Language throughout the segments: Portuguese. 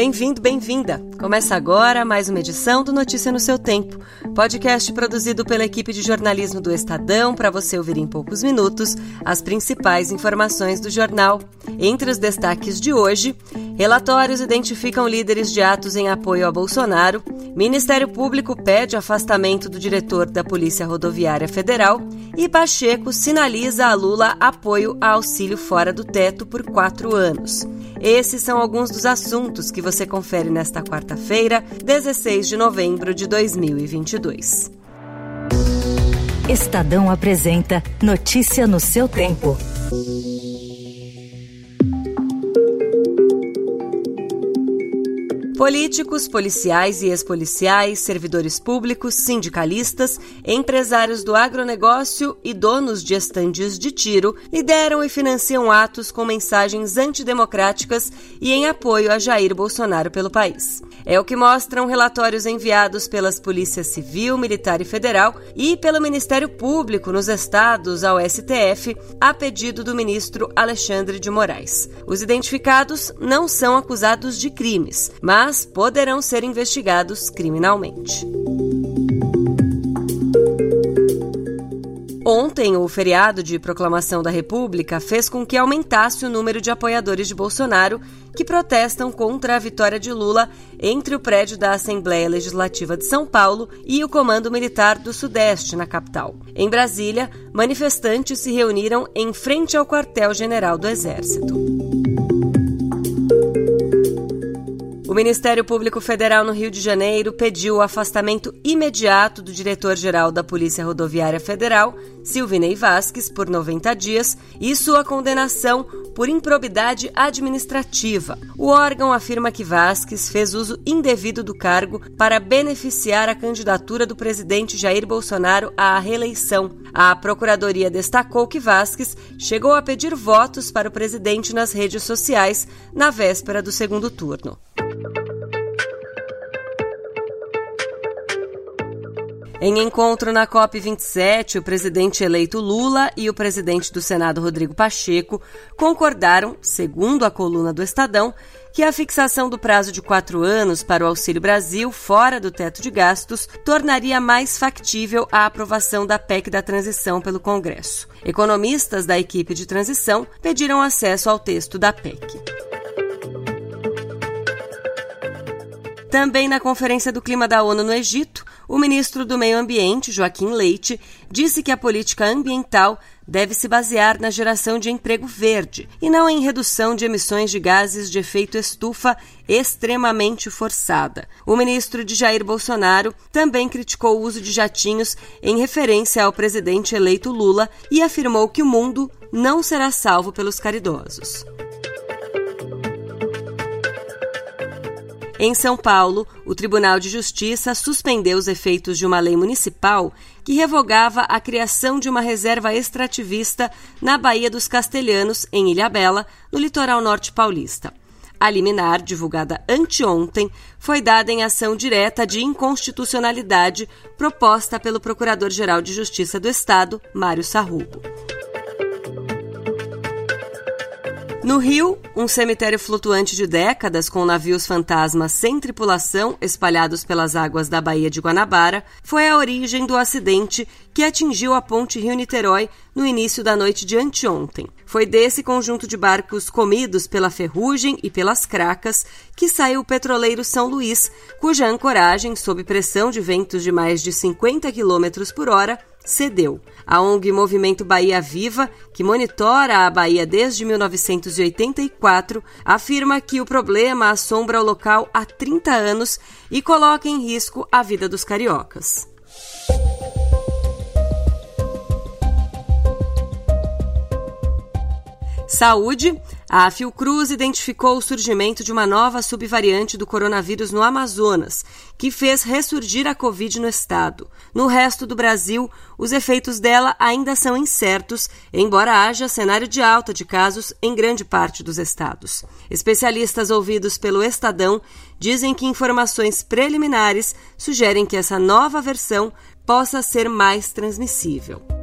Bem-vindo, bem-vinda. Começa agora mais uma edição do Notícia no seu Tempo, podcast produzido pela equipe de jornalismo do Estadão para você ouvir em poucos minutos as principais informações do jornal. Entre os destaques de hoje, relatórios identificam líderes de atos em apoio a Bolsonaro, Ministério Público pede afastamento do diretor da Polícia Rodoviária Federal e Pacheco sinaliza a Lula apoio a auxílio fora do teto por quatro anos. Esses são alguns dos assuntos que você confere nesta quarta-feira, 16 de novembro de 2022. Estadão apresenta Notícia no seu tempo. Políticos, policiais e ex-policiais, servidores públicos, sindicalistas, empresários do agronegócio e donos de estandes de tiro lideram e financiam atos com mensagens antidemocráticas e em apoio a Jair Bolsonaro pelo país. É o que mostram relatórios enviados pelas polícias civil, militar e federal e pelo Ministério Público nos estados ao STF, a pedido do ministro Alexandre de Moraes. Os identificados não são acusados de crimes, mas mas poderão ser investigados criminalmente. Ontem, o feriado de proclamação da República fez com que aumentasse o número de apoiadores de Bolsonaro que protestam contra a vitória de Lula entre o prédio da Assembleia Legislativa de São Paulo e o Comando Militar do Sudeste, na capital. Em Brasília, manifestantes se reuniram em frente ao quartel-general do Exército. O Ministério Público Federal no Rio de Janeiro pediu o afastamento imediato do diretor-geral da Polícia Rodoviária Federal, Silvinei Vasques, por 90 dias e sua condenação por improbidade administrativa. O órgão afirma que Vasques fez uso indevido do cargo para beneficiar a candidatura do presidente Jair Bolsonaro à reeleição. A Procuradoria destacou que Vasques chegou a pedir votos para o presidente nas redes sociais na véspera do segundo turno. Em encontro na COP27, o presidente eleito Lula e o presidente do Senado, Rodrigo Pacheco, concordaram, segundo a coluna do Estadão, que a fixação do prazo de quatro anos para o Auxílio Brasil fora do teto de gastos tornaria mais factível a aprovação da PEC da transição pelo Congresso. Economistas da equipe de transição pediram acesso ao texto da PEC. Também na Conferência do Clima da ONU no Egito, o ministro do Meio Ambiente, Joaquim Leite, disse que a política ambiental deve se basear na geração de emprego verde e não em redução de emissões de gases de efeito estufa extremamente forçada. O ministro de Jair Bolsonaro também criticou o uso de jatinhos em referência ao presidente eleito Lula e afirmou que o mundo não será salvo pelos caridosos. Em São Paulo, o Tribunal de Justiça suspendeu os efeitos de uma lei municipal que revogava a criação de uma reserva extrativista na Baía dos Castelhanos, em Ilhabela, no litoral norte paulista. A liminar, divulgada anteontem, foi dada em ação direta de inconstitucionalidade proposta pelo Procurador-Geral de Justiça do Estado, Mário Sarrubo. No Rio, um cemitério flutuante de décadas com navios fantasmas sem tripulação espalhados pelas águas da Baía de Guanabara foi a origem do acidente que atingiu a ponte Rio-Niterói no início da noite de anteontem. Foi desse conjunto de barcos comidos pela ferrugem e pelas cracas que saiu o petroleiro São Luís, cuja ancoragem, sob pressão de ventos de mais de 50 km por hora, cedeu. A ONG Movimento Bahia Viva, que monitora a Bahia desde 1984, afirma que o problema assombra o local há 30 anos e coloca em risco a vida dos cariocas. Saúde. A Fiocruz identificou o surgimento de uma nova subvariante do coronavírus no Amazonas, que fez ressurgir a Covid no estado. No resto do Brasil, os efeitos dela ainda são incertos, embora haja cenário de alta de casos em grande parte dos estados. Especialistas ouvidos pelo Estadão dizem que informações preliminares sugerem que essa nova versão possa ser mais transmissível.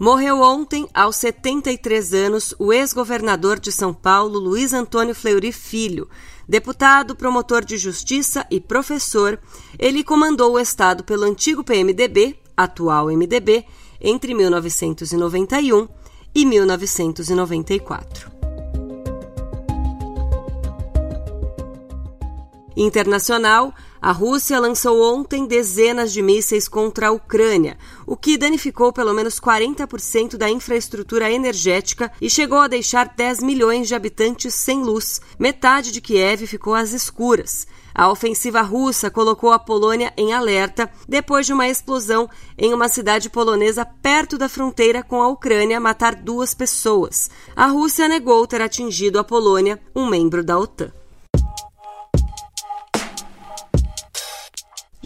Morreu ontem, aos 73 anos, o ex-governador de São Paulo, Luiz Antônio Fleury Filho. Deputado, promotor de justiça e professor, ele comandou o Estado pelo antigo PMDB, atual MDB, entre 1991 e 1994. Internacional, a Rússia lançou ontem dezenas de mísseis contra a Ucrânia, o que danificou pelo menos 40% da infraestrutura energética e chegou a deixar 10 milhões de habitantes sem luz. Metade de Kiev ficou às escuras. A ofensiva russa colocou a Polônia em alerta depois de uma explosão em uma cidade polonesa perto da fronteira com a Ucrânia matar duas pessoas. A Rússia negou ter atingido a Polônia, um membro da OTAN.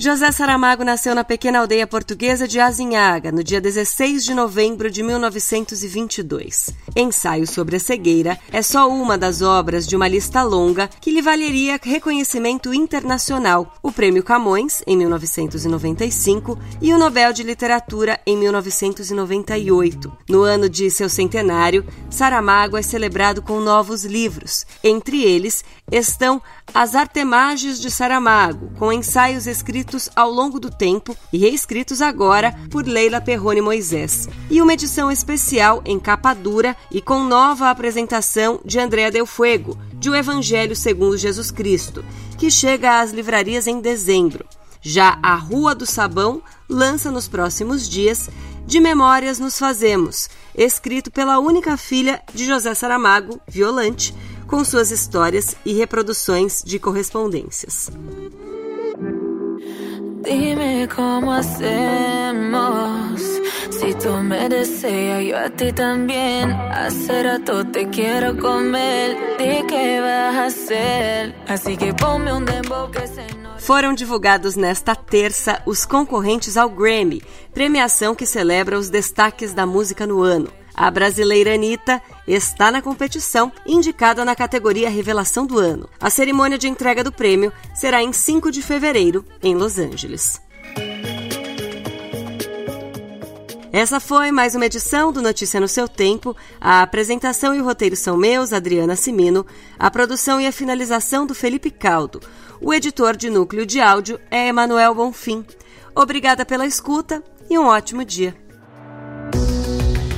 José Saramago nasceu na pequena aldeia portuguesa de Azinhaga, no dia 16 de novembro de 1922. Ensaio sobre a cegueira é só uma das obras de uma lista longa que lhe valeria reconhecimento internacional, o Prêmio Camões, em 1995, e o Nobel de Literatura, em 1998. No ano de seu centenário, Saramago é celebrado com novos livros. Entre eles estão As Artemagens de Saramago, com ensaios escritos ao longo do tempo e reescritos agora por Leila Perrone Moisés, e uma edição especial em capa dura e com nova apresentação de Andréa Del Fuego, de O Evangelho segundo Jesus Cristo, que chega às livrarias em dezembro. Já a Rua do Sabão lança nos próximos dias De Memórias Nos Fazemos, escrito pela única filha de José Saramago, Violante, com suas histórias e reproduções de correspondências. Dime cómo hacemos. Si tú me deseas, yo a ti también. Hace rato te quiero comer. ¿De qué vas a hacer? Así que ponme un dembow que se Foram divulgados nesta terça os concorrentes ao Grammy, premiação que celebra os destaques da música no ano. A brasileira Anitta está na competição, indicada na categoria Revelação do Ano. A cerimônia de entrega do prêmio será em 5 de fevereiro, em Los Angeles. Essa foi mais uma edição do Notícia no seu tempo. A apresentação e o roteiro são meus, Adriana Simino. A produção e a finalização do Felipe Caldo. O editor de núcleo de áudio é Emanuel Bonfim. Obrigada pela escuta e um ótimo dia.